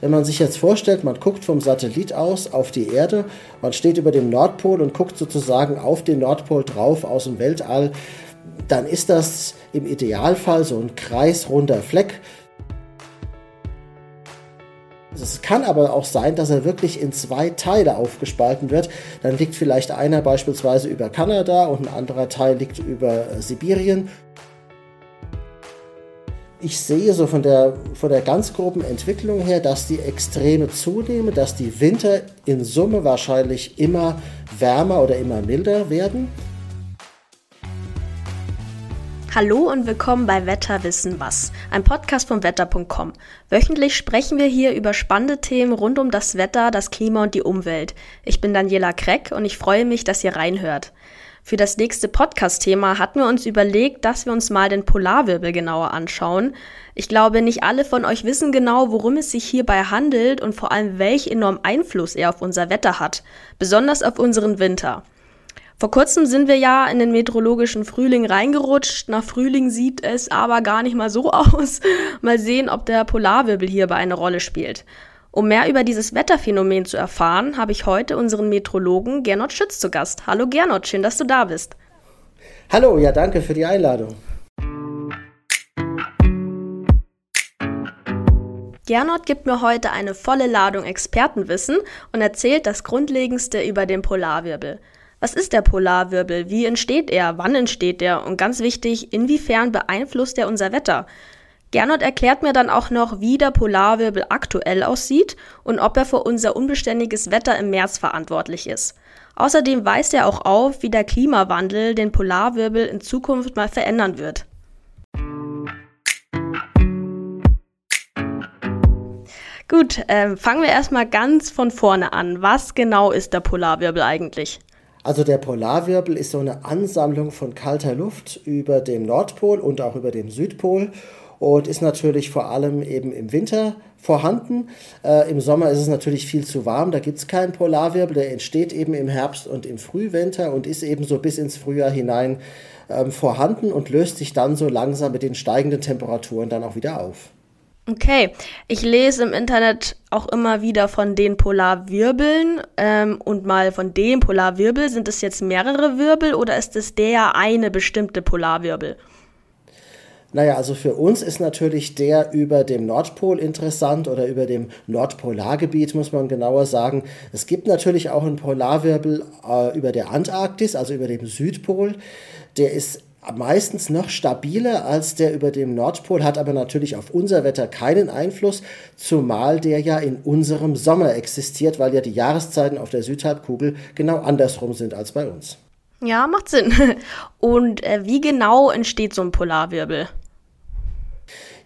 Wenn man sich jetzt vorstellt, man guckt vom Satellit aus auf die Erde, man steht über dem Nordpol und guckt sozusagen auf den Nordpol drauf aus dem Weltall, dann ist das im Idealfall so ein kreisrunder Fleck. Es kann aber auch sein, dass er wirklich in zwei Teile aufgespalten wird. Dann liegt vielleicht einer beispielsweise über Kanada und ein anderer Teil liegt über Sibirien ich sehe so von der, von der ganz groben Entwicklung her, dass die Extreme zunehmen, dass die Winter in Summe wahrscheinlich immer wärmer oder immer milder werden. Hallo und willkommen bei Wetter wissen was, ein Podcast vom Wetter.com. Wöchentlich sprechen wir hier über spannende Themen rund um das Wetter, das Klima und die Umwelt. Ich bin Daniela Kreck und ich freue mich, dass ihr reinhört. Für das nächste Podcast-Thema hatten wir uns überlegt, dass wir uns mal den Polarwirbel genauer anschauen. Ich glaube, nicht alle von euch wissen genau, worum es sich hierbei handelt und vor allem, welch enormen Einfluss er auf unser Wetter hat, besonders auf unseren Winter. Vor kurzem sind wir ja in den meteorologischen Frühling reingerutscht. Nach Frühling sieht es aber gar nicht mal so aus. Mal sehen, ob der Polarwirbel hierbei eine Rolle spielt. Um mehr über dieses Wetterphänomen zu erfahren, habe ich heute unseren Metrologen Gernot Schütz zu Gast. Hallo Gernot, schön, dass du da bist. Hallo, ja, danke für die Einladung. Gernot gibt mir heute eine volle Ladung Expertenwissen und erzählt das Grundlegendste über den Polarwirbel. Was ist der Polarwirbel? Wie entsteht er? Wann entsteht er? Und ganz wichtig, inwiefern beeinflusst er unser Wetter? Gernot erklärt mir dann auch noch, wie der Polarwirbel aktuell aussieht und ob er für unser unbeständiges Wetter im März verantwortlich ist. Außerdem weist er auch auf, wie der Klimawandel den Polarwirbel in Zukunft mal verändern wird. Gut, äh, fangen wir erstmal ganz von vorne an. Was genau ist der Polarwirbel eigentlich? Also der Polarwirbel ist so eine Ansammlung von kalter Luft über dem Nordpol und auch über dem Südpol und ist natürlich vor allem eben im Winter vorhanden. Äh, Im Sommer ist es natürlich viel zu warm, da gibt es keinen Polarwirbel, der entsteht eben im Herbst und im Frühwinter und ist eben so bis ins Frühjahr hinein ähm, vorhanden und löst sich dann so langsam mit den steigenden Temperaturen dann auch wieder auf. Okay, ich lese im Internet auch immer wieder von den Polarwirbeln ähm, und mal von dem Polarwirbel. Sind es jetzt mehrere Wirbel oder ist es der eine bestimmte Polarwirbel? Naja, also für uns ist natürlich der über dem Nordpol interessant oder über dem Nordpolargebiet, muss man genauer sagen. Es gibt natürlich auch einen Polarwirbel äh, über der Antarktis, also über dem Südpol. Der ist meistens noch stabiler als der über dem Nordpol, hat aber natürlich auf unser Wetter keinen Einfluss, zumal der ja in unserem Sommer existiert, weil ja die Jahreszeiten auf der Südhalbkugel genau andersrum sind als bei uns. Ja, macht Sinn. Und äh, wie genau entsteht so ein Polarwirbel?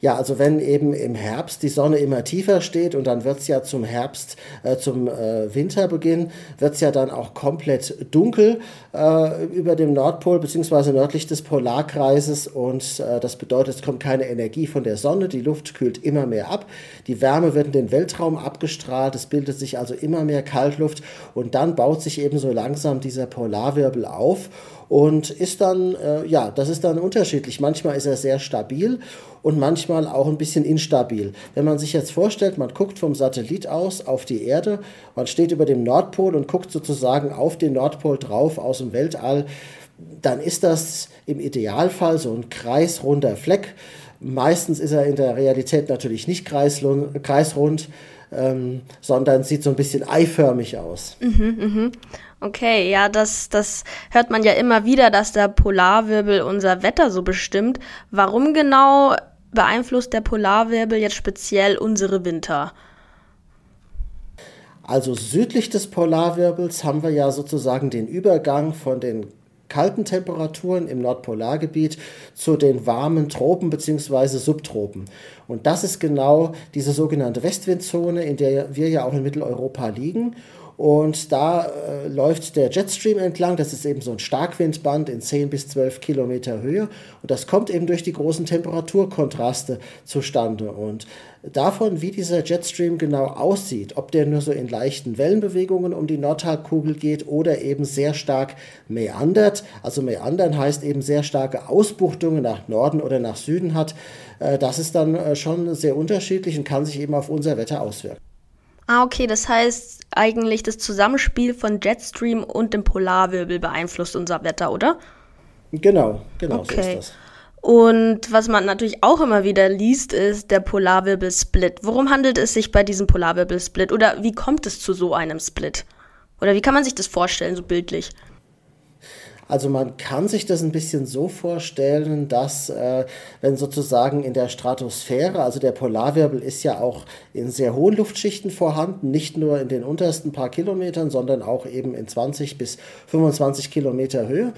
Ja, also wenn eben im Herbst die Sonne immer tiefer steht und dann wird es ja zum Herbst, äh, zum äh, Winterbeginn, wird es ja dann auch komplett dunkel äh, über dem Nordpol bzw. nördlich des Polarkreises und äh, das bedeutet, es kommt keine Energie von der Sonne, die Luft kühlt immer mehr ab, die Wärme wird in den Weltraum abgestrahlt, es bildet sich also immer mehr Kaltluft und dann baut sich eben so langsam dieser Polarwirbel auf und ist dann, äh, ja, das ist dann unterschiedlich. Manchmal ist er sehr stabil und manchmal auch ein bisschen instabil. Wenn man sich jetzt vorstellt, man guckt vom Satellit aus auf die Erde, man steht über dem Nordpol und guckt sozusagen auf den Nordpol drauf aus dem Weltall, dann ist das im Idealfall so ein kreisrunder Fleck. Meistens ist er in der Realität natürlich nicht kreisrund, ähm, sondern sieht so ein bisschen eiförmig aus. Mhm, mh. Okay, ja, das, das hört man ja immer wieder, dass der Polarwirbel unser Wetter so bestimmt. Warum genau beeinflusst der Polarwirbel jetzt speziell unsere Winter? Also südlich des Polarwirbels haben wir ja sozusagen den Übergang von den kalten Temperaturen im Nordpolargebiet zu den warmen Tropen bzw. Subtropen. Und das ist genau diese sogenannte Westwindzone, in der wir ja auch in Mitteleuropa liegen. Und da äh, läuft der Jetstream entlang. Das ist eben so ein Starkwindband in 10 bis 12 Kilometer Höhe. Und das kommt eben durch die großen Temperaturkontraste zustande. Und davon, wie dieser Jetstream genau aussieht, ob der nur so in leichten Wellenbewegungen um die Nordhalbkugel geht oder eben sehr stark meandert. Also meandern heißt eben sehr starke Ausbuchtungen nach Norden oder nach Süden hat. Äh, das ist dann äh, schon sehr unterschiedlich und kann sich eben auf unser Wetter auswirken. Ah, okay, das heißt eigentlich das Zusammenspiel von Jetstream und dem Polarwirbel beeinflusst unser Wetter, oder? Genau, genau okay. so ist das. Und was man natürlich auch immer wieder liest, ist der Polarwirbelsplit. Worum handelt es sich bei diesem Polarwirbelsplit oder wie kommt es zu so einem Split? Oder wie kann man sich das vorstellen, so bildlich? Also man kann sich das ein bisschen so vorstellen, dass äh, wenn sozusagen in der Stratosphäre, also der Polarwirbel ist ja auch in sehr hohen Luftschichten vorhanden, nicht nur in den untersten paar Kilometern, sondern auch eben in 20 bis 25 Kilometer Höhe.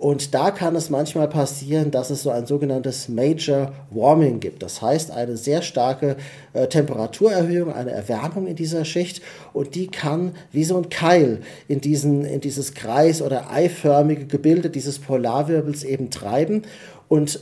Und da kann es manchmal passieren, dass es so ein sogenanntes Major Warming gibt. Das heißt, eine sehr starke äh, Temperaturerhöhung, eine Erwärmung in dieser Schicht. Und die kann wie so ein Keil in, diesen, in dieses Kreis- oder eiförmige Gebilde dieses Polarwirbels eben treiben. Und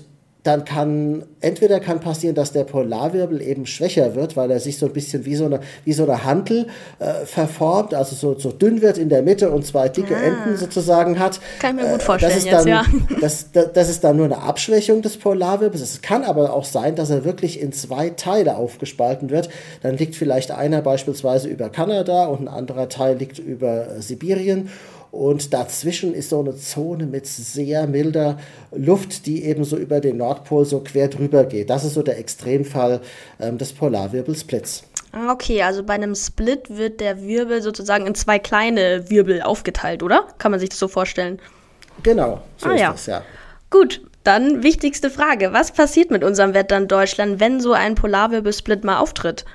dann kann entweder kann passieren, dass der Polarwirbel eben schwächer wird, weil er sich so ein bisschen wie so eine, wie so eine Hantel äh, verformt, also so, so dünn wird in der Mitte und zwei dicke ah. Enden sozusagen hat. Kann ich mir gut vorstellen das ist jetzt, dann, ja. Das, das, das, ist dann nur eine Abschwächung des Polarwirbels. Es kann aber auch sein, dass er wirklich in zwei Teile aufgespalten wird. Dann liegt vielleicht einer beispielsweise über Kanada und ein anderer Teil liegt über äh, Sibirien. Und dazwischen ist so eine Zone mit sehr milder Luft, die eben so über den Nordpol so quer drüber geht. Das ist so der Extremfall ähm, des Polarwirbelsplits. Okay, also bei einem Split wird der Wirbel sozusagen in zwei kleine Wirbel aufgeteilt, oder? Kann man sich das so vorstellen? Genau, so ah, ist ja. das, ja. Gut, dann wichtigste Frage. Was passiert mit unserem Wetter in Deutschland, wenn so ein Polarwirbelsplit mal auftritt?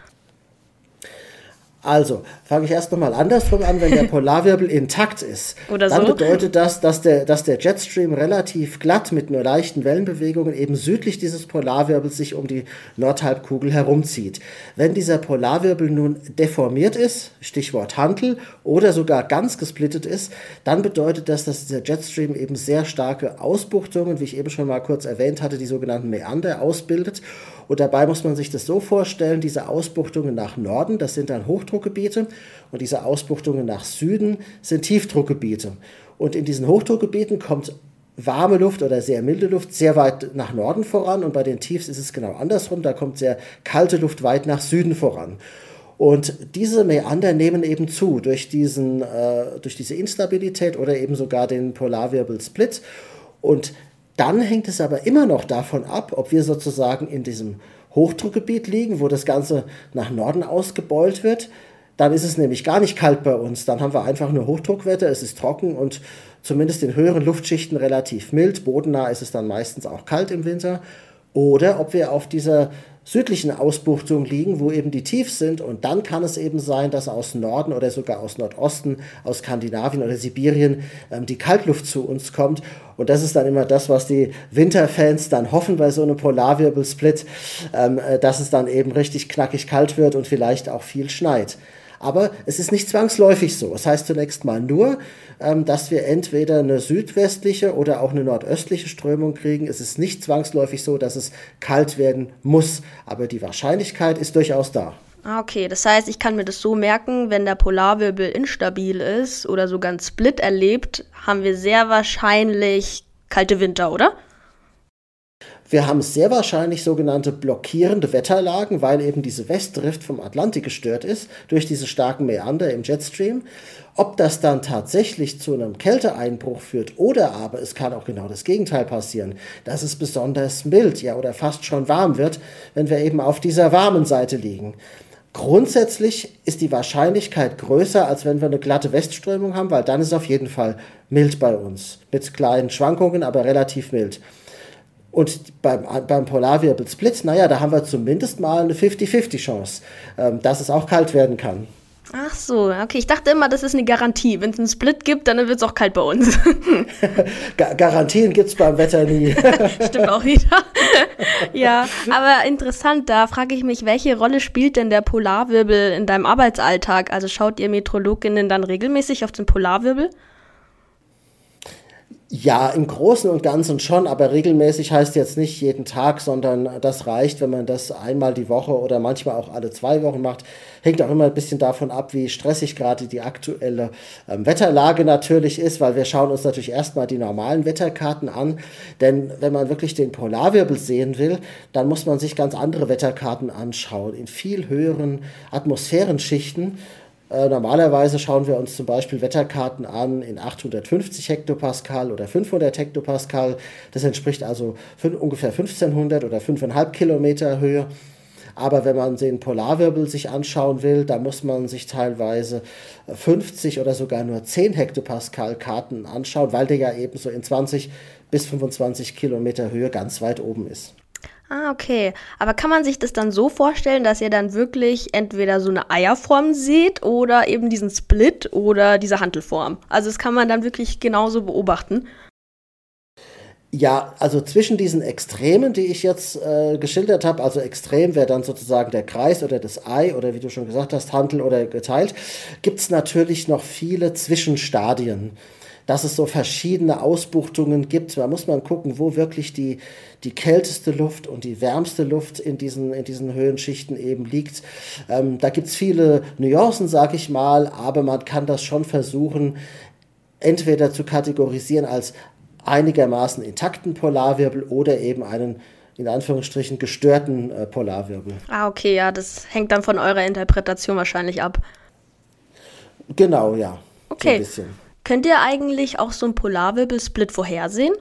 Also, fange ich erst nochmal andersrum an, wenn der Polarwirbel intakt ist. Oder dann so. bedeutet das, dass der, dass der Jetstream relativ glatt mit nur leichten Wellenbewegungen eben südlich dieses Polarwirbels sich um die Nordhalbkugel herumzieht. Wenn dieser Polarwirbel nun deformiert ist, Stichwort Hantel, oder sogar ganz gesplittet ist, dann bedeutet das, dass dieser Jetstream eben sehr starke Ausbuchtungen, wie ich eben schon mal kurz erwähnt hatte, die sogenannten Meander ausbildet und dabei muss man sich das so vorstellen, diese Ausbuchtungen nach Norden, das sind dann Hochdruckgebiete und diese Ausbuchtungen nach Süden sind Tiefdruckgebiete. Und in diesen Hochdruckgebieten kommt warme Luft oder sehr milde Luft sehr weit nach Norden voran und bei den Tiefs ist es genau andersrum, da kommt sehr kalte Luft weit nach Süden voran. Und diese Meander nehmen eben zu durch, diesen, äh, durch diese Instabilität oder eben sogar den Polarwirbelsplit. Und dann hängt es aber immer noch davon ab, ob wir sozusagen in diesem Hochdruckgebiet liegen, wo das Ganze nach Norden ausgebeult wird. Dann ist es nämlich gar nicht kalt bei uns. Dann haben wir einfach nur Hochdruckwetter, es ist trocken und zumindest in höheren Luftschichten relativ mild. Bodennah ist es dann meistens auch kalt im Winter. Oder ob wir auf dieser südlichen Ausbuchtung liegen, wo eben die tief sind. Und dann kann es eben sein, dass aus Norden oder sogar aus Nordosten, aus Skandinavien oder Sibirien ähm, die Kaltluft zu uns kommt. Und das ist dann immer das, was die Winterfans dann hoffen bei so einem Polarwirbelsplit, ähm, äh, dass es dann eben richtig knackig kalt wird und vielleicht auch viel schneit. Aber es ist nicht zwangsläufig so. Das heißt zunächst mal nur, ähm, dass wir entweder eine südwestliche oder auch eine nordöstliche Strömung kriegen. Es ist nicht zwangsläufig so, dass es kalt werden muss. Aber die Wahrscheinlichkeit ist durchaus da. Ah, okay. Das heißt, ich kann mir das so merken, wenn der Polarwirbel instabil ist oder sogar einen Split erlebt, haben wir sehr wahrscheinlich kalte Winter, oder? Wir haben sehr wahrscheinlich sogenannte blockierende Wetterlagen, weil eben diese Westdrift vom Atlantik gestört ist durch diese starken Meander im Jetstream. Ob das dann tatsächlich zu einem Kälteeinbruch führt oder aber es kann auch genau das Gegenteil passieren, dass es besonders mild, ja oder fast schon warm wird, wenn wir eben auf dieser warmen Seite liegen. Grundsätzlich ist die Wahrscheinlichkeit größer, als wenn wir eine glatte Westströmung haben, weil dann ist es auf jeden Fall mild bei uns. Mit kleinen Schwankungen, aber relativ mild. Und beim, beim Polarwirbelsplit, naja, da haben wir zumindest mal eine 50-50 Chance, ähm, dass es auch kalt werden kann. Ach so, okay. Ich dachte immer, das ist eine Garantie. Wenn es einen Split gibt, dann wird es auch kalt bei uns. Garantien gibt es beim Wetter nie. Stimmt auch wieder. ja, aber interessant, da frage ich mich, welche Rolle spielt denn der Polarwirbel in deinem Arbeitsalltag? Also schaut ihr Metrologinnen dann regelmäßig auf den Polarwirbel? Ja, im Großen und Ganzen schon, aber regelmäßig heißt jetzt nicht jeden Tag, sondern das reicht, wenn man das einmal die Woche oder manchmal auch alle zwei Wochen macht. Hängt auch immer ein bisschen davon ab, wie stressig gerade die aktuelle ähm, Wetterlage natürlich ist, weil wir schauen uns natürlich erstmal die normalen Wetterkarten an. Denn wenn man wirklich den Polarwirbel sehen will, dann muss man sich ganz andere Wetterkarten anschauen, in viel höheren Atmosphärenschichten. Äh, normalerweise schauen wir uns zum Beispiel Wetterkarten an in 850 Hektopascal oder 500 Hektopascal. Das entspricht also ungefähr 1500 oder 5,5 Kilometer Höhe. Aber wenn man den Polarwirbel sich anschauen will, da muss man sich teilweise 50 oder sogar nur 10 Hektopascal Karten anschauen, weil der ja eben so in 20 bis 25 Kilometer Höhe ganz weit oben ist. Ah, okay. Aber kann man sich das dann so vorstellen, dass ihr dann wirklich entweder so eine Eierform seht oder eben diesen Split oder diese Hantelform? Also das kann man dann wirklich genauso beobachten. Ja, also zwischen diesen Extremen, die ich jetzt äh, geschildert habe, also extrem wäre dann sozusagen der Kreis oder das Ei oder wie du schon gesagt hast, Hantel oder geteilt, gibt es natürlich noch viele Zwischenstadien dass es so verschiedene Ausbuchtungen gibt. Da muss man gucken, wo wirklich die, die kälteste Luft und die wärmste Luft in diesen, in diesen Höhenschichten eben liegt. Ähm, da gibt es viele Nuancen, sag ich mal, aber man kann das schon versuchen, entweder zu kategorisieren als einigermaßen intakten Polarwirbel oder eben einen in Anführungsstrichen gestörten äh, Polarwirbel. Ah, okay, ja, das hängt dann von eurer Interpretation wahrscheinlich ab. Genau, ja. Okay. So Könnt ihr eigentlich auch so einen Polarwirbelsplit vorhersehen?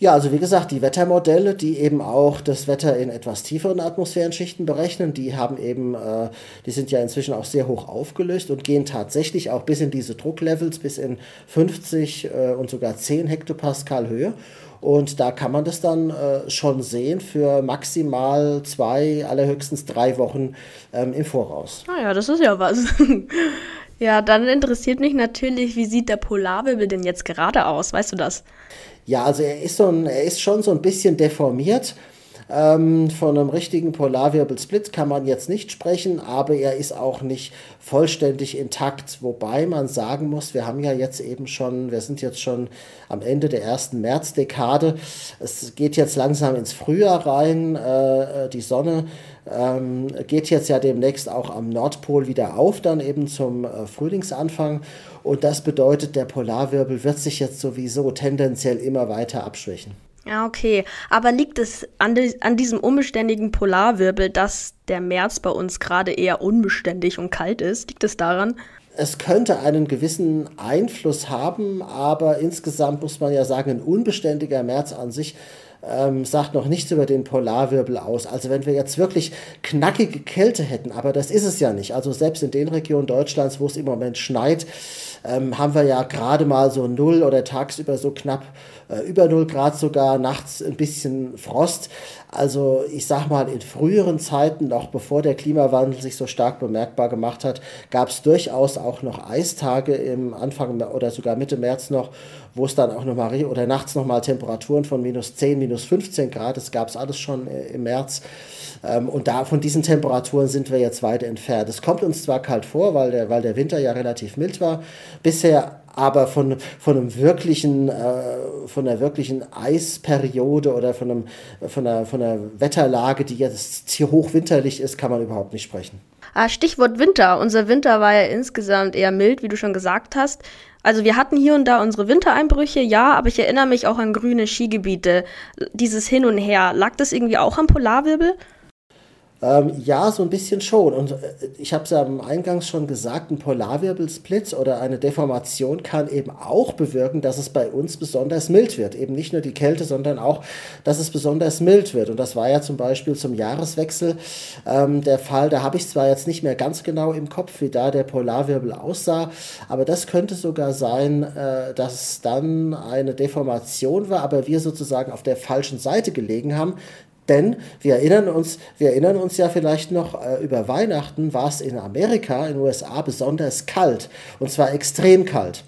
Ja, also wie gesagt, die Wettermodelle, die eben auch das Wetter in etwas tieferen Atmosphärenschichten berechnen, die haben eben, äh, die sind ja inzwischen auch sehr hoch aufgelöst und gehen tatsächlich auch bis in diese Drucklevels, bis in 50 äh, und sogar 10 Hektopascal Höhe. Und da kann man das dann äh, schon sehen für maximal zwei, allerhöchstens drei Wochen ähm, im Voraus. Ah ja, das ist ja was. Ja, dann interessiert mich natürlich, wie sieht der Polarwirbel denn jetzt gerade aus? Weißt du das? Ja, also er ist, so ein, er ist schon so ein bisschen deformiert. Ähm, von einem richtigen Polarwirbelsplit kann man jetzt nicht sprechen, aber er ist auch nicht vollständig intakt. Wobei man sagen muss, wir haben ja jetzt eben schon, wir sind jetzt schon am Ende der ersten Märzdekade. Es geht jetzt langsam ins Frühjahr rein. Äh, die Sonne ähm, geht jetzt ja demnächst auch am Nordpol wieder auf, dann eben zum äh, Frühlingsanfang. Und das bedeutet, der Polarwirbel wird sich jetzt sowieso tendenziell immer weiter abschwächen. Ja, okay. Aber liegt es an, die, an diesem unbeständigen Polarwirbel, dass der März bei uns gerade eher unbeständig und kalt ist? Liegt es daran? Es könnte einen gewissen Einfluss haben, aber insgesamt muss man ja sagen, ein unbeständiger März an sich ähm, sagt noch nichts über den Polarwirbel aus. Also wenn wir jetzt wirklich knackige Kälte hätten, aber das ist es ja nicht. Also selbst in den Regionen Deutschlands, wo es im Moment schneit, ähm, haben wir ja gerade mal so null oder tagsüber so knapp äh, über 0 Grad sogar, nachts ein bisschen Frost. Also ich sag mal, in früheren Zeiten, noch bevor der Klimawandel sich so stark bemerkbar gemacht hat, gab es durchaus auch noch Eistage im Anfang oder sogar Mitte März noch, wo es dann auch noch mal oder nachts noch mal Temperaturen von minus 10, minus 15 Grad, das gab es alles schon äh, im März. Ähm, und da von diesen Temperaturen sind wir jetzt weit entfernt. Es kommt uns zwar kalt vor, weil der, weil der Winter ja relativ mild war bisher, aber von, von einem wirklichen, äh, von einer wirklichen Eisperiode oder von, einem, von, einer, von einer Wetterlage, die jetzt hier hochwinterlich ist, kann man überhaupt nicht sprechen. Ah, Stichwort Winter. Unser Winter war ja insgesamt eher mild, wie du schon gesagt hast. Also wir hatten hier und da unsere Wintereinbrüche, ja, aber ich erinnere mich auch an grüne Skigebiete. Dieses Hin und Her. Lag das irgendwie auch am Polarwirbel? Ähm, ja, so ein bisschen schon. Und äh, ich habe es ja am Eingangs schon gesagt, ein Polarwirbelsplit oder eine Deformation kann eben auch bewirken, dass es bei uns besonders mild wird. Eben nicht nur die Kälte, sondern auch, dass es besonders mild wird. Und das war ja zum Beispiel zum Jahreswechsel ähm, der Fall. Da habe ich zwar jetzt nicht mehr ganz genau im Kopf, wie da der Polarwirbel aussah, aber das könnte sogar sein, äh, dass dann eine Deformation war, aber wir sozusagen auf der falschen Seite gelegen haben Denn wir erinnern uns, wir erinnern uns ja vielleicht noch, äh, über Weihnachten war es in Amerika, in den USA besonders kalt. Und zwar extrem kalt.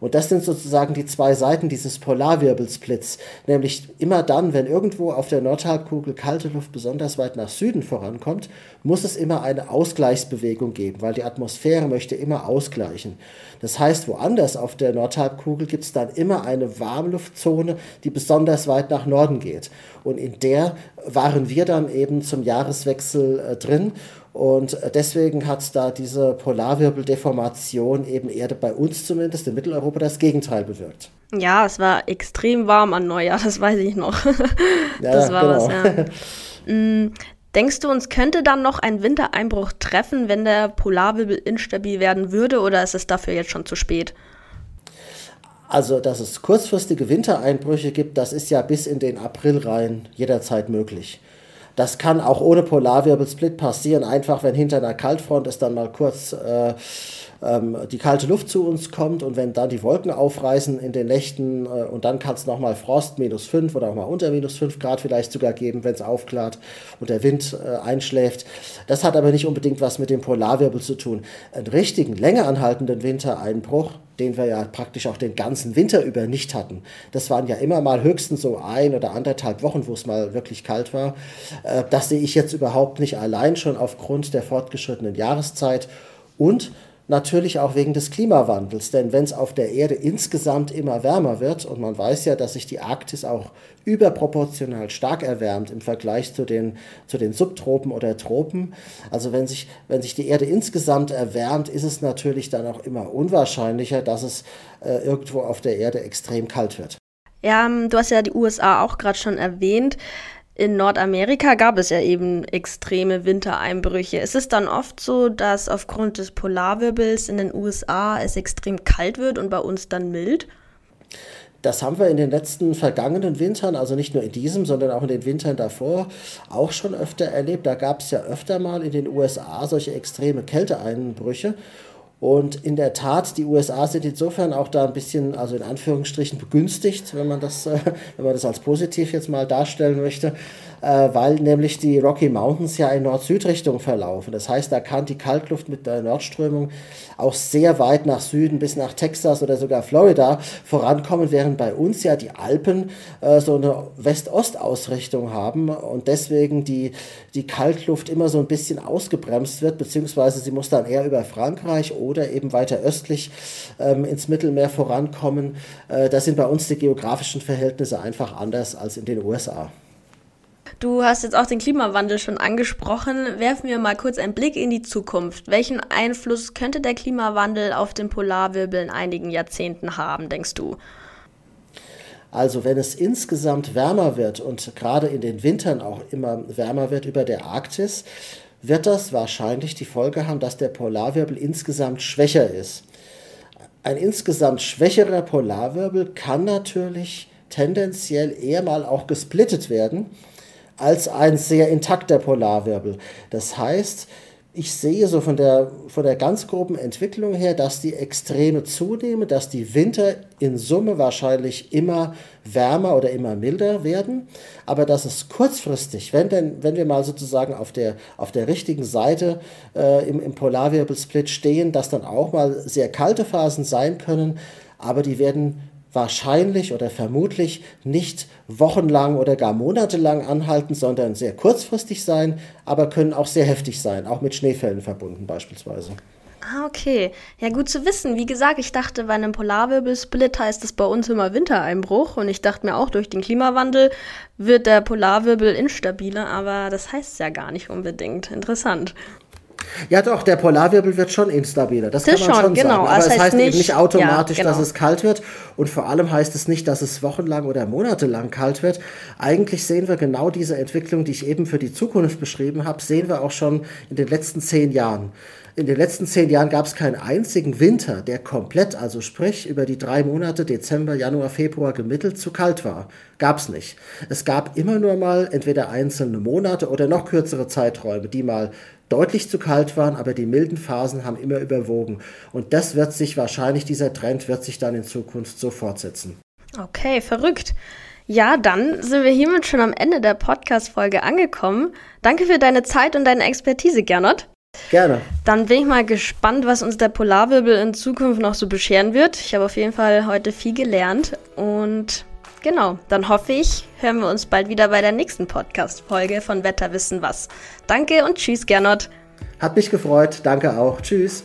Und das sind sozusagen die zwei Seiten dieses Polarwirbelsplits. Nämlich immer dann, wenn irgendwo auf der Nordhalbkugel kalte Luft besonders weit nach Süden vorankommt, muss es immer eine Ausgleichsbewegung geben, weil die Atmosphäre möchte immer ausgleichen. Das heißt, woanders auf der Nordhalbkugel gibt es dann immer eine Warmluftzone, die besonders weit nach Norden geht. Und in der waren wir dann eben zum Jahreswechsel äh, drin. Und deswegen hat da diese Polarwirbeldeformation eben eher bei uns zumindest in Mitteleuropa das Gegenteil bewirkt. Ja, es war extrem warm an Neujahr, das weiß ich noch. das war genau. was, ja. Mm, denkst du, uns könnte dann noch ein Wintereinbruch treffen, wenn der Polarwirbel instabil werden würde, oder ist es dafür jetzt schon zu spät? Also, dass es kurzfristige Wintereinbrüche gibt, das ist ja bis in den April rein jederzeit möglich. Das kann auch ohne Polarwirbelsplit passieren, einfach wenn hinter einer Kaltfront es dann mal kurz äh, ähm, die kalte Luft zu uns kommt und wenn dann die Wolken aufreißen in den Nächten äh, und dann kann es nochmal Frost, minus 5 oder auch mal unter minus 5 Grad vielleicht sogar geben, wenn es aufklart und der Wind äh, einschläft. Das hat aber nicht unbedingt was mit dem Polarwirbel zu tun. Einen richtigen, länger anhaltenden Wintereinbruch, den wir ja praktisch auch den ganzen Winter über nicht hatten. Das waren ja immer mal höchstens so ein oder anderthalb Wochen, wo es mal wirklich kalt war. Äh, das sehe ich jetzt überhaupt nicht allein schon aufgrund der fortgeschrittenen Jahreszeit und natürlich auch wegen des Klimawandels. Denn wenn es auf der Erde insgesamt immer wärmer wird, und man weiß ja, dass sich die Arktis auch überproportional stark erwärmt im Vergleich zu den, zu den Subtropen oder Tropen, also wenn sich, wenn sich die Erde insgesamt erwärmt, ist es natürlich dann auch immer unwahrscheinlicher, dass es äh, irgendwo auf der Erde extrem kalt wird. Ja, ähm, du hast ja die USA auch gerade schon erwähnt. In Nordamerika gab es ja eben extreme Wintereinbrüche. Ist es dann oft so, dass aufgrund des Polarwirbels in den USA es extrem kalt wird und bei uns dann mild? Das haben wir in den letzten vergangenen Wintern, also nicht nur in diesem, sondern auch in den Wintern davor, auch schon öfter erlebt. Da gab es ja öfter mal in den USA solche extreme Kälteeinbrüche. Und in der Tat, die USA sind insofern auch da ein bisschen, also in Anführungsstrichen, begünstigt, wenn man das, äh, wenn man das als positiv jetzt mal darstellen möchte, weil nämlich die Rocky Mountains ja in Nord-Süd-Richtung verlaufen. Das heißt, da kann die Kaltluft mit der Nordströmung auch sehr weit nach Süden bis nach Texas oder sogar Florida vorankommen, während bei uns ja die Alpen äh, so eine West-Ost-Ausrichtung haben und deswegen die, die Kaltluft immer so ein bisschen ausgebremst wird, beziehungsweise sie muss dann eher über Frankreich oder eben weiter östlich ähm, ins Mittelmeer vorankommen. Äh, da sind bei uns die geografischen Verhältnisse einfach anders als in den USA. Du hast jetzt auch den Klimawandel schon angesprochen. Werfen wir mal kurz einen Blick in die Zukunft. Welchen Einfluss könnte der Klimawandel auf den Polarwirbel in einigen Jahrzehnten haben, denkst du? Also wenn es insgesamt wärmer wird und gerade in den Wintern auch immer wärmer wird über der Arktis, wird das wahrscheinlich die Folge haben, dass der Polarwirbel insgesamt schwächer ist. Ein insgesamt schwächerer Polarwirbel kann natürlich tendenziell eher mal auch gesplittet werden als ein sehr intakter Polarwirbel. Das heißt, ich sehe so von der, von der ganz groben Entwicklung her, dass die Extreme zunehmen, dass die Winter in Summe wahrscheinlich immer wärmer oder immer milder werden, aber dass es kurzfristig, wenn, denn, wenn wir mal sozusagen auf der, auf der richtigen Seite äh, im, im Polarwirbelsplit stehen, dass dann auch mal sehr kalte Phasen sein können, aber die werden wahrscheinlich oder vermutlich nicht wochenlang oder gar monatelang anhalten, sondern sehr kurzfristig sein, aber können auch sehr heftig sein, auch mit Schneefällen verbunden beispielsweise. Ah, okay. Ja, gut zu wissen. Wie gesagt, ich dachte, bei einem Polarwirbelsplit heißt es bei uns immer Wintereinbruch. Und ich dachte mir auch, durch den Klimawandel wird der Polarwirbel instabiler, aber das heißt ja gar nicht unbedingt. Interessant. Ja, doch, der Polarwirbel wird schon instabiler. Das, das kann man schon, schon genau. sagen. Aber das es heißt, heißt nicht, eben nicht automatisch, ja, genau. dass es kalt wird. Und vor allem heißt es nicht, dass es wochenlang oder monatelang kalt wird. Eigentlich sehen wir genau diese Entwicklung, die ich eben für die Zukunft beschrieben habe, sehen wir auch schon in den letzten zehn Jahren. In den letzten zehn Jahren gab es keinen einzigen Winter, der komplett, also sprich über die drei Monate Dezember, Januar, Februar gemittelt zu kalt war. Gab es nicht. Es gab immer nur mal entweder einzelne Monate oder noch kürzere Zeiträume, die mal deutlich zu kalt waren, aber die milden Phasen haben immer überwogen. Und das wird sich wahrscheinlich, dieser Trend wird sich dann in Zukunft so fortsetzen. Okay, verrückt. Ja, dann sind wir hiermit schon am Ende der Podcast-Folge angekommen. Danke für deine Zeit und deine Expertise, Gernot. Gerne. Dann bin ich mal gespannt, was uns der Polarwirbel in Zukunft noch so bescheren wird. Ich habe auf jeden Fall heute viel gelernt und genau, dann hoffe ich, hören wir uns bald wieder bei der nächsten Podcast-Folge von Wetter wissen was. Danke und tschüss, Gernot. Hat mich gefreut. Danke auch. Tschüss.